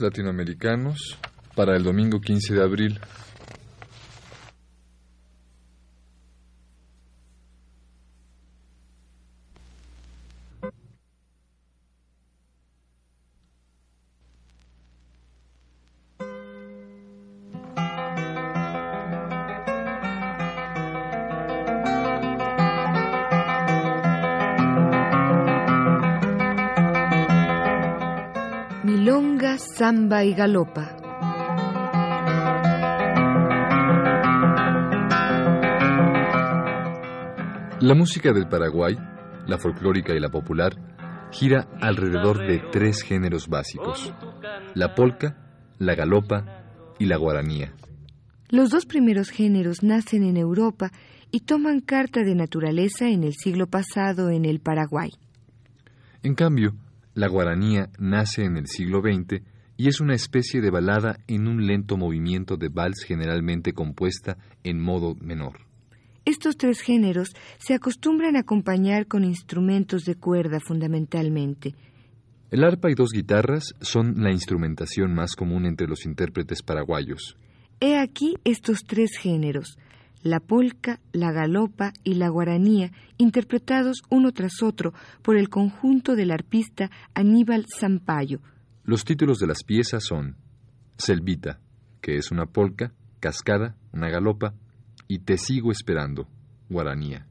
Latinoamericanos para el domingo 15 de abril. Y galopa. La música del Paraguay, la folclórica y la popular, gira alrededor de tres géneros básicos, la polca, la galopa y la guaranía. Los dos primeros géneros nacen en Europa y toman carta de naturaleza en el siglo pasado en el Paraguay. En cambio, la guaranía nace en el siglo XX y es una especie de balada en un lento movimiento de vals generalmente compuesta en modo menor. Estos tres géneros se acostumbran a acompañar con instrumentos de cuerda fundamentalmente. El arpa y dos guitarras son la instrumentación más común entre los intérpretes paraguayos. He aquí estos tres géneros, la polca, la galopa y la guaranía, interpretados uno tras otro por el conjunto del arpista Aníbal Zampayo. Los títulos de las piezas son Selvita, que es una polca, Cascada, una galopa, y Te sigo esperando, guaranía.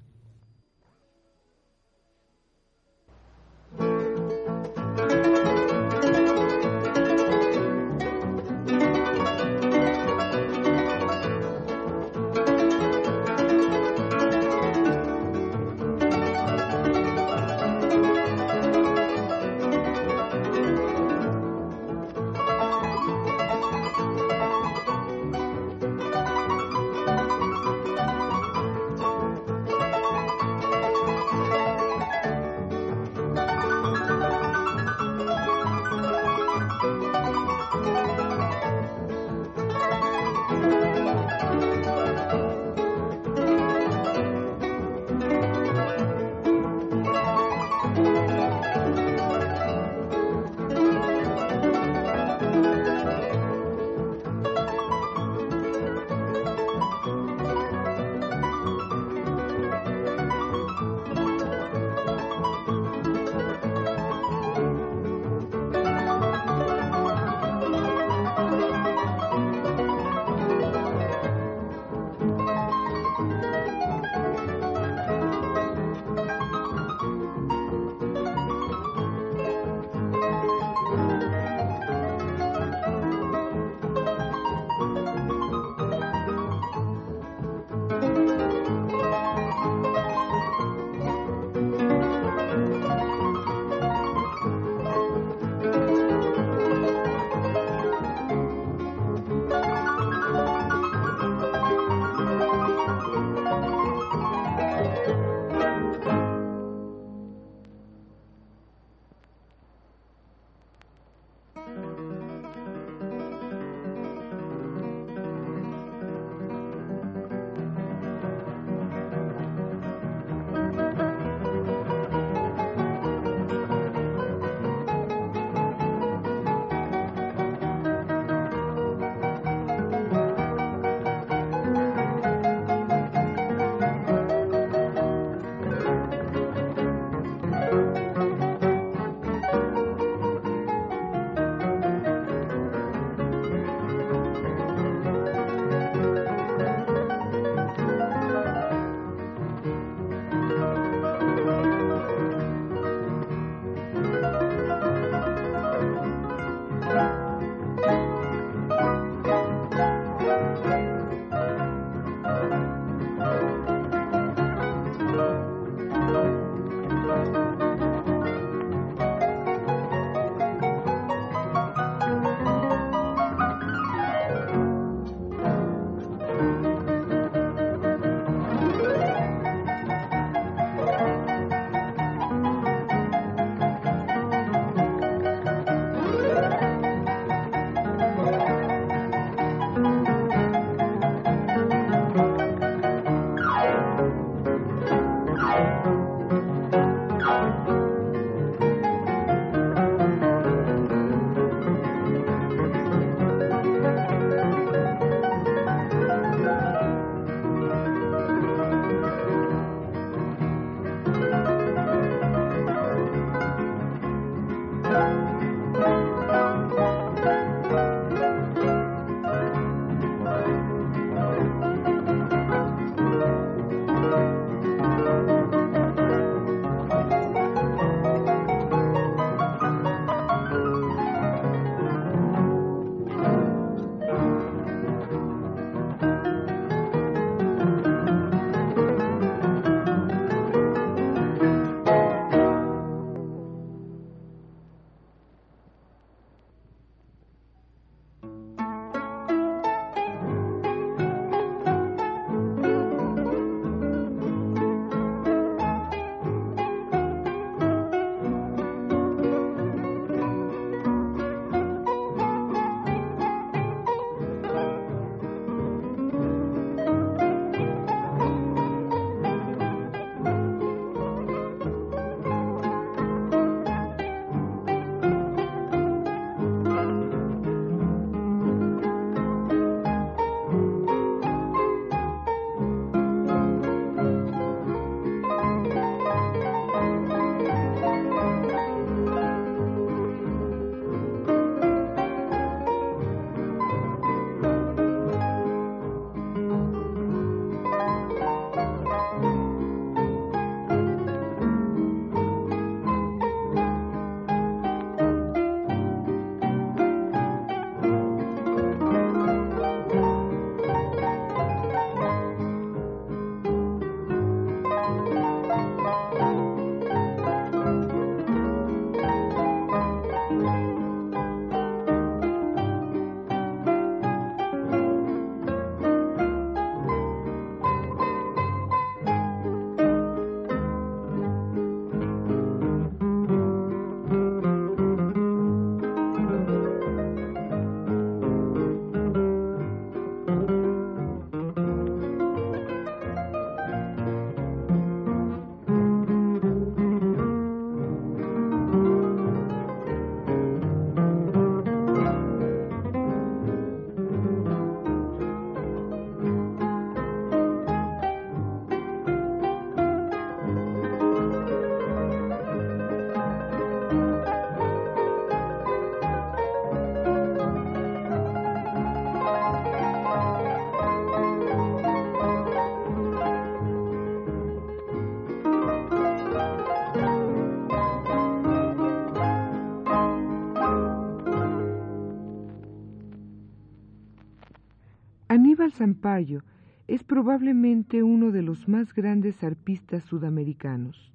Aníbal Zampayo es probablemente uno de los más grandes arpistas sudamericanos.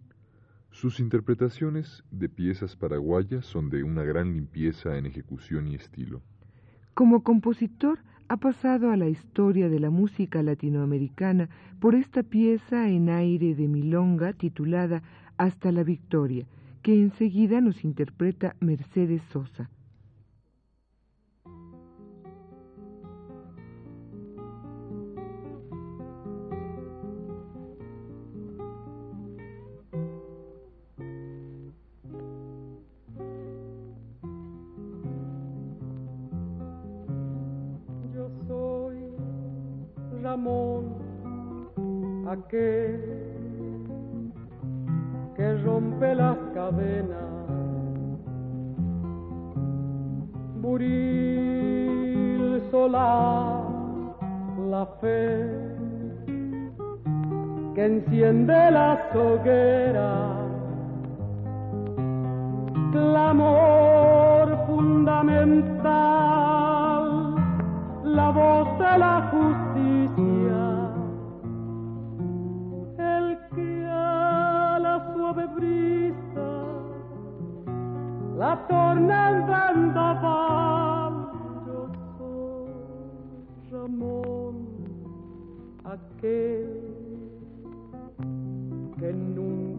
Sus interpretaciones de piezas paraguayas son de una gran limpieza en ejecución y estilo. Como compositor ha pasado a la historia de la música latinoamericana por esta pieza en aire de milonga titulada Hasta la Victoria, que enseguida nos interpreta Mercedes Sosa.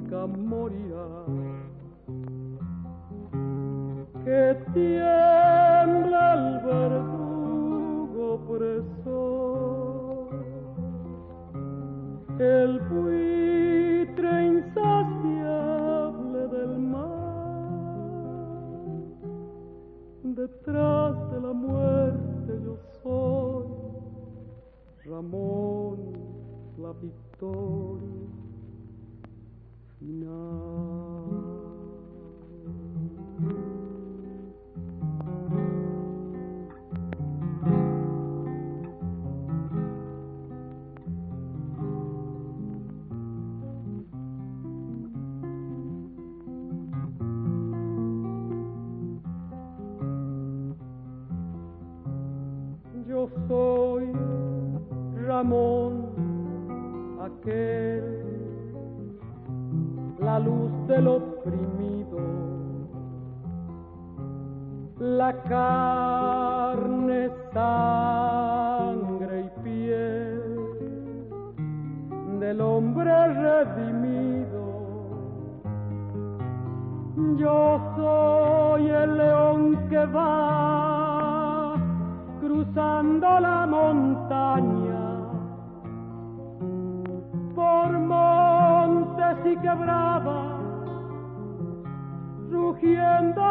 Nunca morirá, que tiembla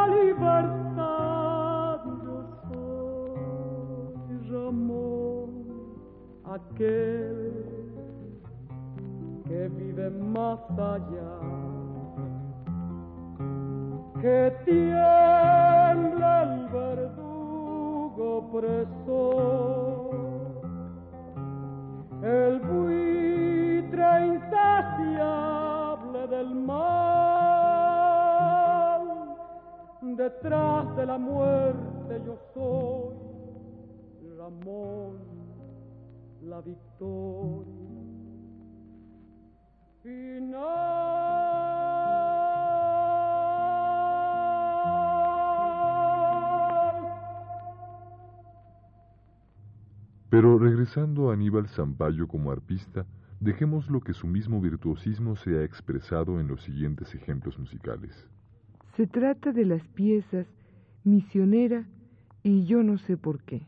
libertad. Yo soy Ramón, aquel que vive más allá, que tiembla el verde el detrás de la muerte yo soy Ramón, la victoria final. Pero regresando a Aníbal Zampayo como arpista, dejemos lo que su mismo virtuosismo se ha expresado en los siguientes ejemplos musicales. Se trata de las piezas Misionera y Yo no sé por qué.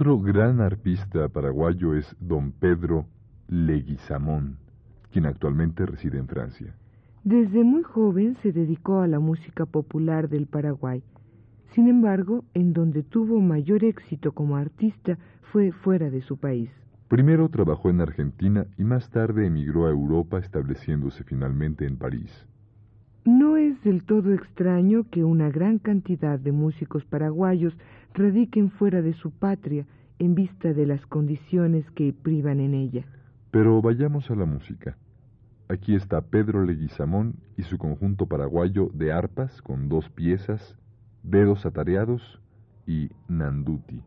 Otro gran arpista paraguayo es don Pedro Leguizamón, quien actualmente reside en Francia. Desde muy joven se dedicó a la música popular del Paraguay. Sin embargo, en donde tuvo mayor éxito como artista fue fuera de su país. Primero trabajó en Argentina y más tarde emigró a Europa estableciéndose finalmente en París. Es del todo extraño que una gran cantidad de músicos paraguayos radiquen fuera de su patria en vista de las condiciones que privan en ella. Pero vayamos a la música. Aquí está Pedro Leguizamón y su conjunto paraguayo de arpas con dos piezas, dedos atareados y nanduti.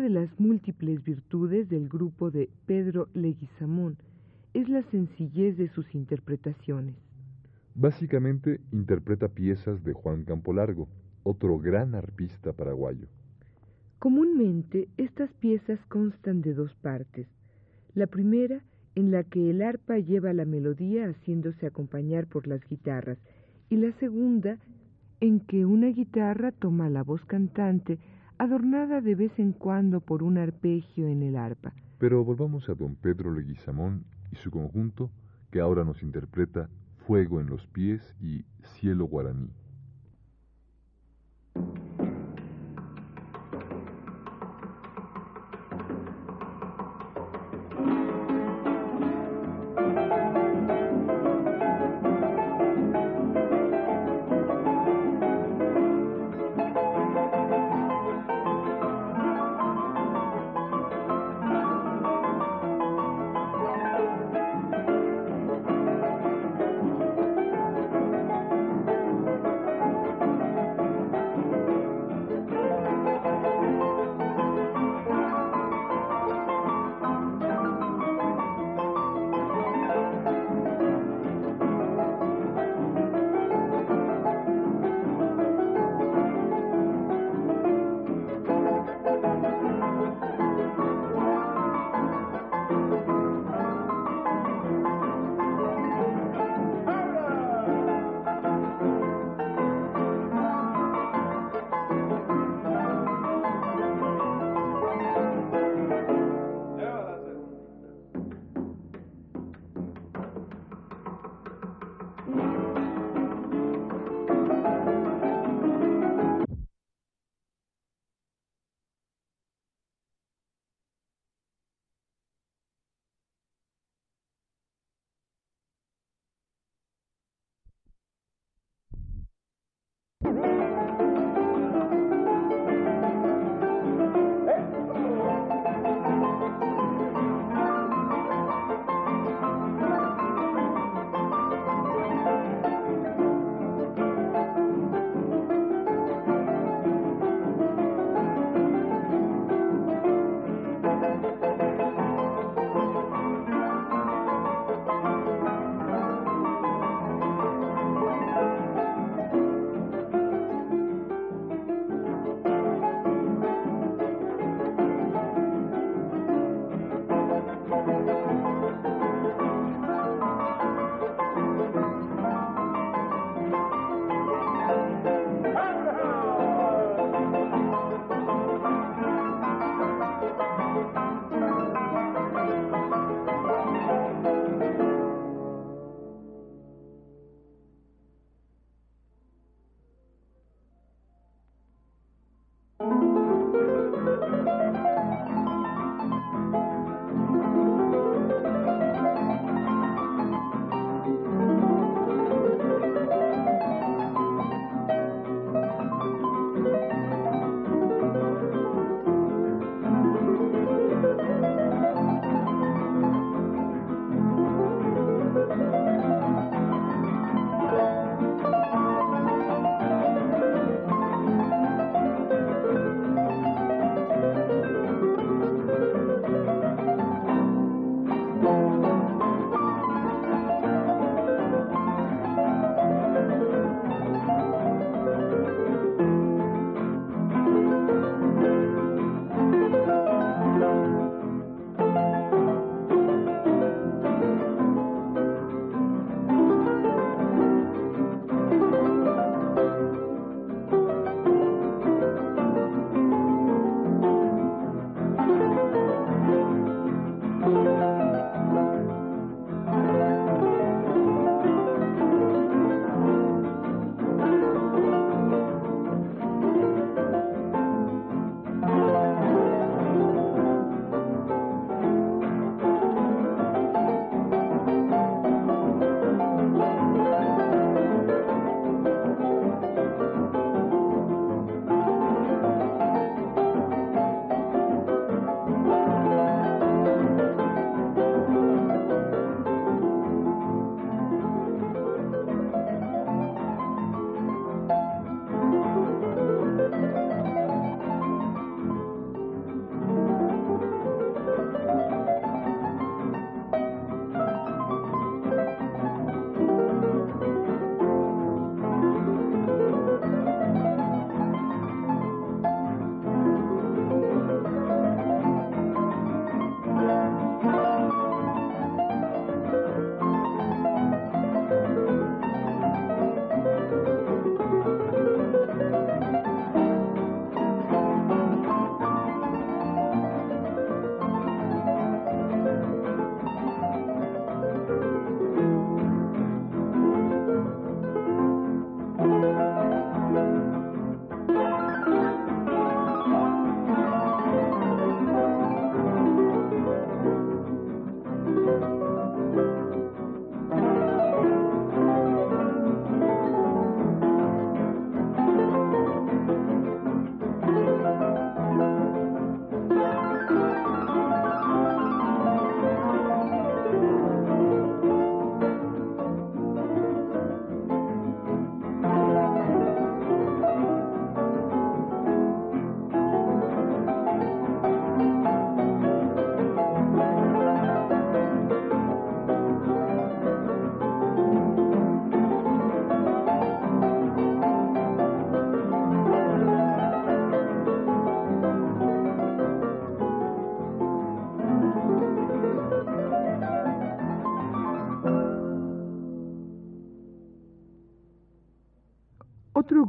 Una de las múltiples virtudes del grupo de Pedro Leguizamón es la sencillez de sus interpretaciones. Básicamente interpreta piezas de Juan Campolargo, otro gran arpista paraguayo. Comúnmente estas piezas constan de dos partes. La primera, en la que el arpa lleva la melodía haciéndose acompañar por las guitarras, y la segunda, en que una guitarra toma la voz cantante, adornada de vez en cuando por un arpegio en el arpa. Pero volvamos a don Pedro Leguizamón y su conjunto, que ahora nos interpreta Fuego en los pies y Cielo guaraní.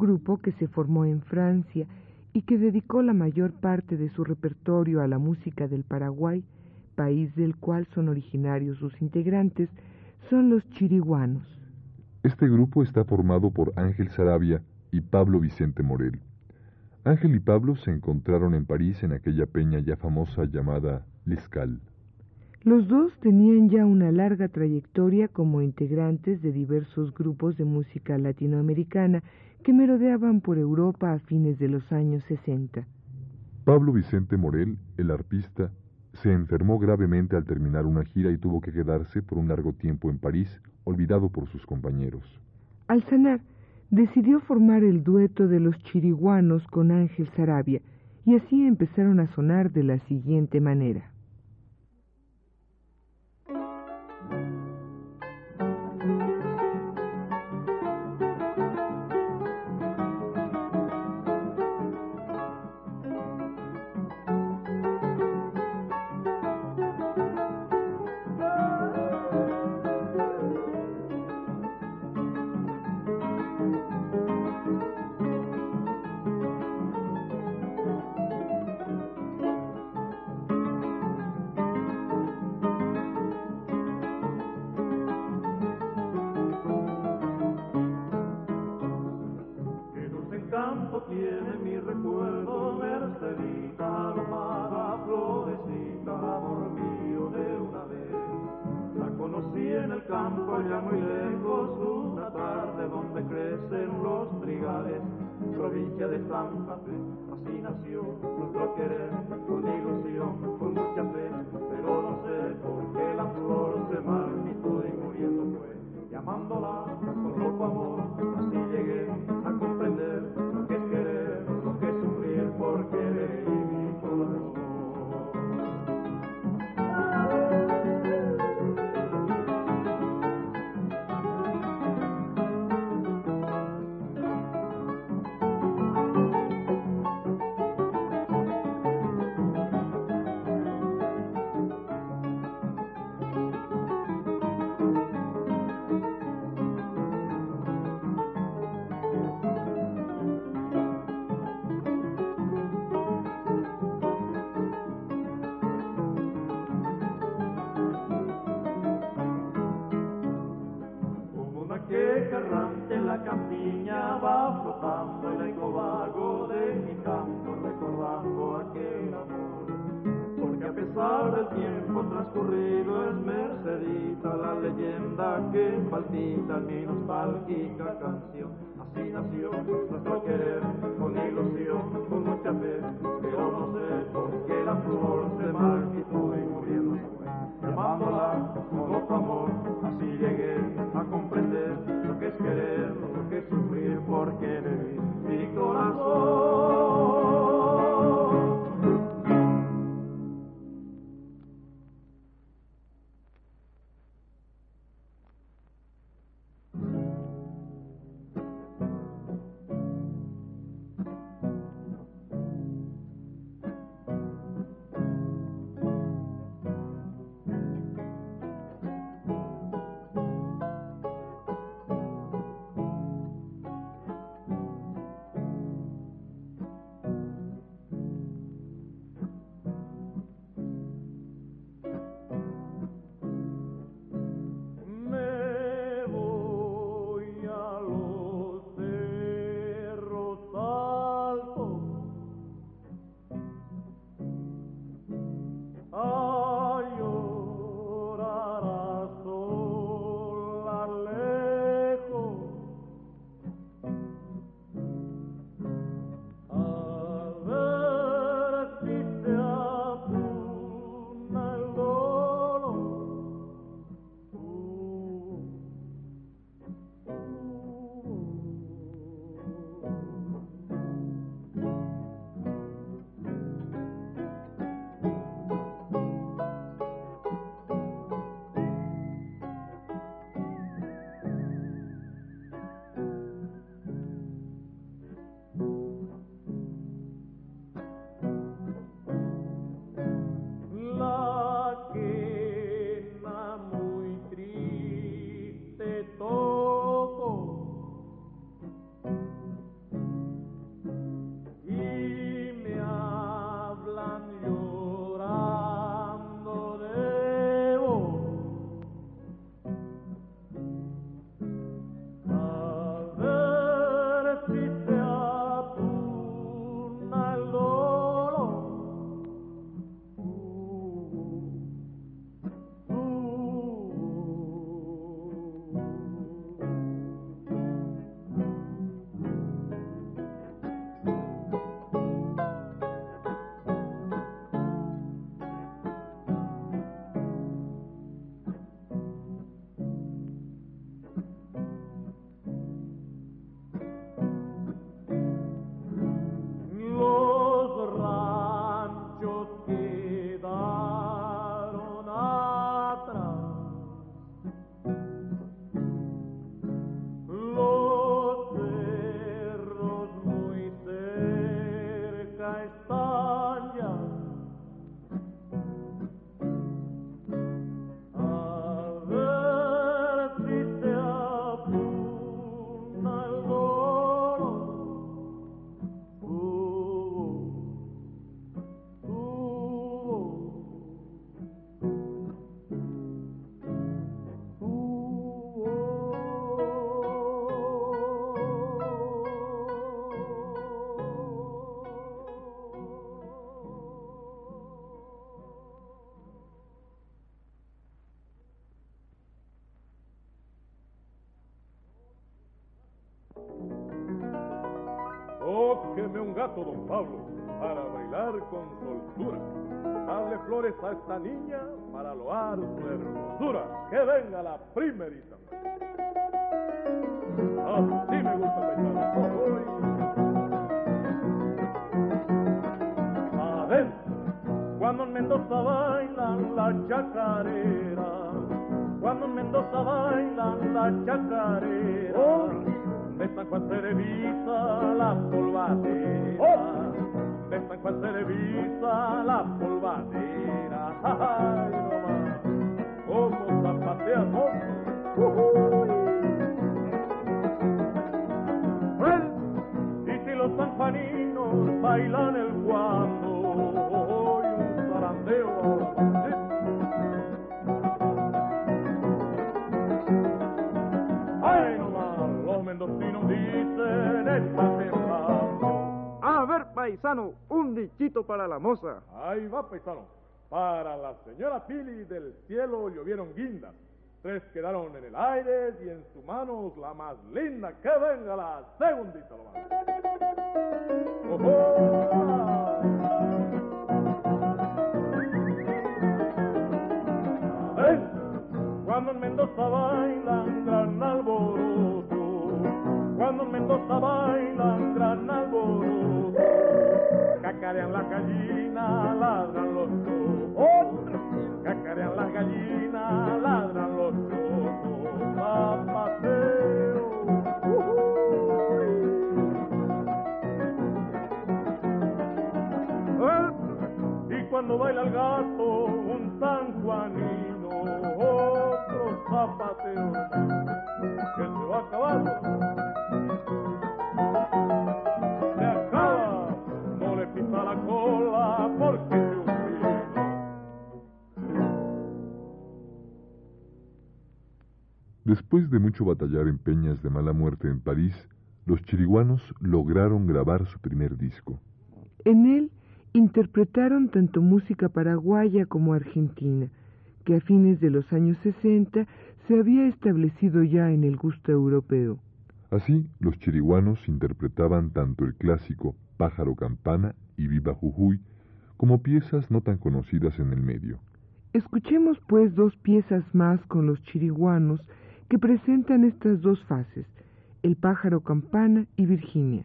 Grupo que se formó en Francia y que dedicó la mayor parte de su repertorio a la música del Paraguay, país del cual son originarios sus integrantes, son los chiriguanos. Este grupo está formado por Ángel Sarabia y Pablo Vicente Morel. Ángel y Pablo se encontraron en París en aquella peña ya famosa llamada Liscal. Los dos tenían ya una larga trayectoria como integrantes de diversos grupos de música latinoamericana que merodeaban por Europa a fines de los años 60. Pablo Vicente Morel, el arpista, se enfermó gravemente al terminar una gira y tuvo que quedarse por un largo tiempo en París, olvidado por sus compañeros. Al sanar, decidió formar el dueto de los chiriguanos con Ángel Sarabia, y así empezaron a sonar de la siguiente manera. Palpita canción. Así nació nuestro querer, gato, don Pablo, para bailar con soltura. Dale flores a esta niña para loar su hermosura. Que venga la primerita. Así me gusta bailar. Adentro, cuando en Mendoza bailan la chacarera, cuando en Mendoza bailan la chacarera, de San Juan Televisa la polvadera, de San Juan Televisa la polvadera, ay nomás, como zapateamos, y si los sanjuaninos bailan el guando, hoy un zarandeo paisano, un dichito para la moza. Ahí va, paisano. Para la señora Pili del cielo llovieron guindas. Tres quedaron en el aire y en sus manos la más linda. Que venga la segundita nomás. ¡Ojo! ¡Ay! Cuando en Mendoza bailan gran alboroto, cuando en Mendoza bailan gran alboroto, cacarean las gallinas, ladran los chocos, mucho batallar en peñas de mala muerte en París, los chiriguanos lograron grabar su primer disco. En él interpretaron tanto música paraguaya como argentina, que a fines de los años 60 se había establecido ya en el gusto europeo. Así, los chiriguanos interpretaban tanto el clásico Pájaro Campana y Viva Jujuy, como piezas no tan conocidas en el medio. Escuchemos pues dos piezas más con los chiriguanos que presentan estas dos fases, el pájaro campana y Virginia.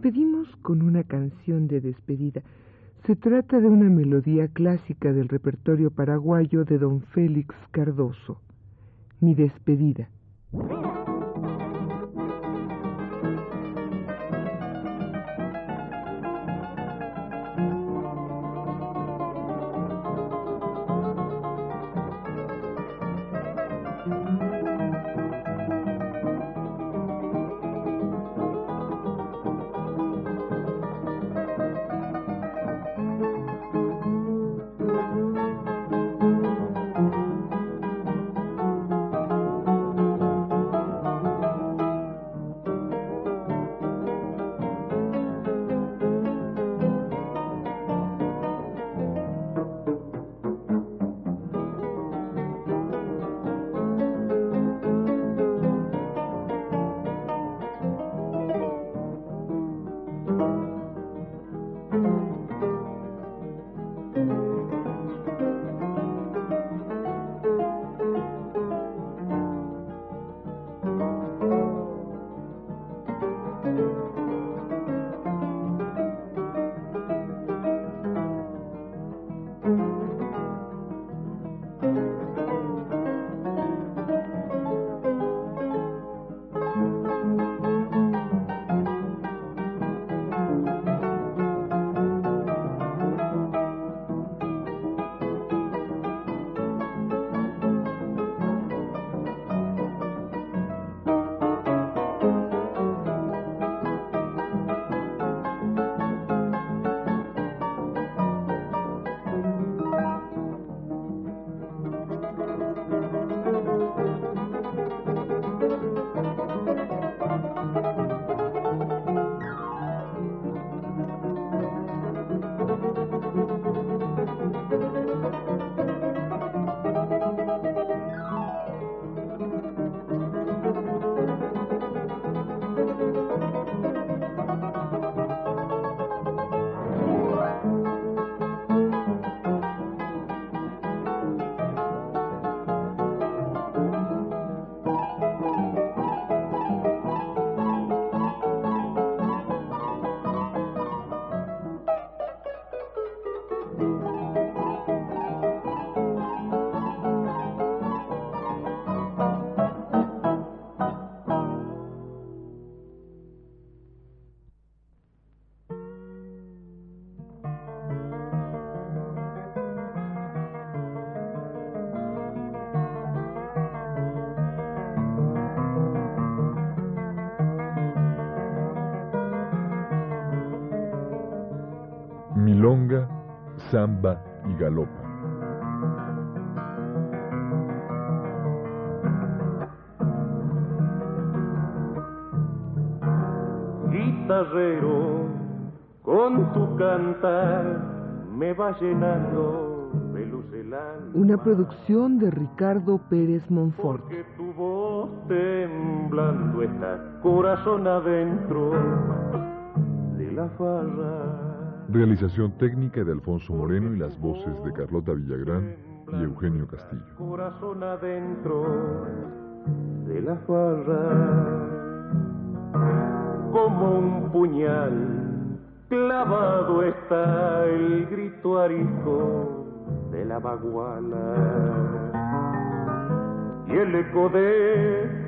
Despedimos con una canción de despedida. Se trata de una melodía clásica del repertorio paraguayo de don Félix Cardoso, Mi despedida. Samba y galopa. Guitarrero, con tu cantar me va llenando de luz el alma. Una producción de Ricardo Pérez Monfort. Porque tu voz temblando está corazón adentro de la farra. Realización técnica de Alfonso Moreno y las voces de Carlota Villagrán y Eugenio Castillo. Corazón adentro de la farra. Como un puñal clavado está el grito arisco de la baguala. Y el eco de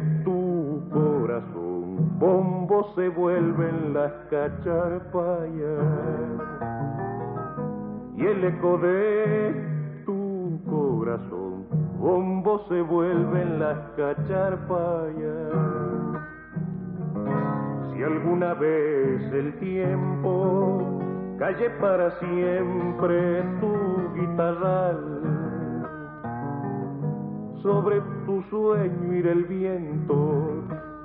corazón, bombo se vuelven las cacharpayas. Y el eco de tu corazón, bombo se vuelven las cacharpayas. Si alguna vez el tiempo calle para siempre tu guitarral, sobre tu sueño irá el viento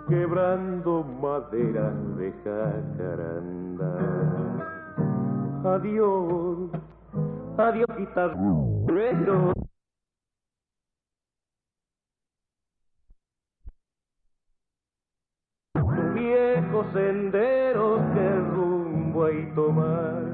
quebrando madera de jacaranda. Adiós, adiós guitarrero. viejo sendero que rumbo hay tomar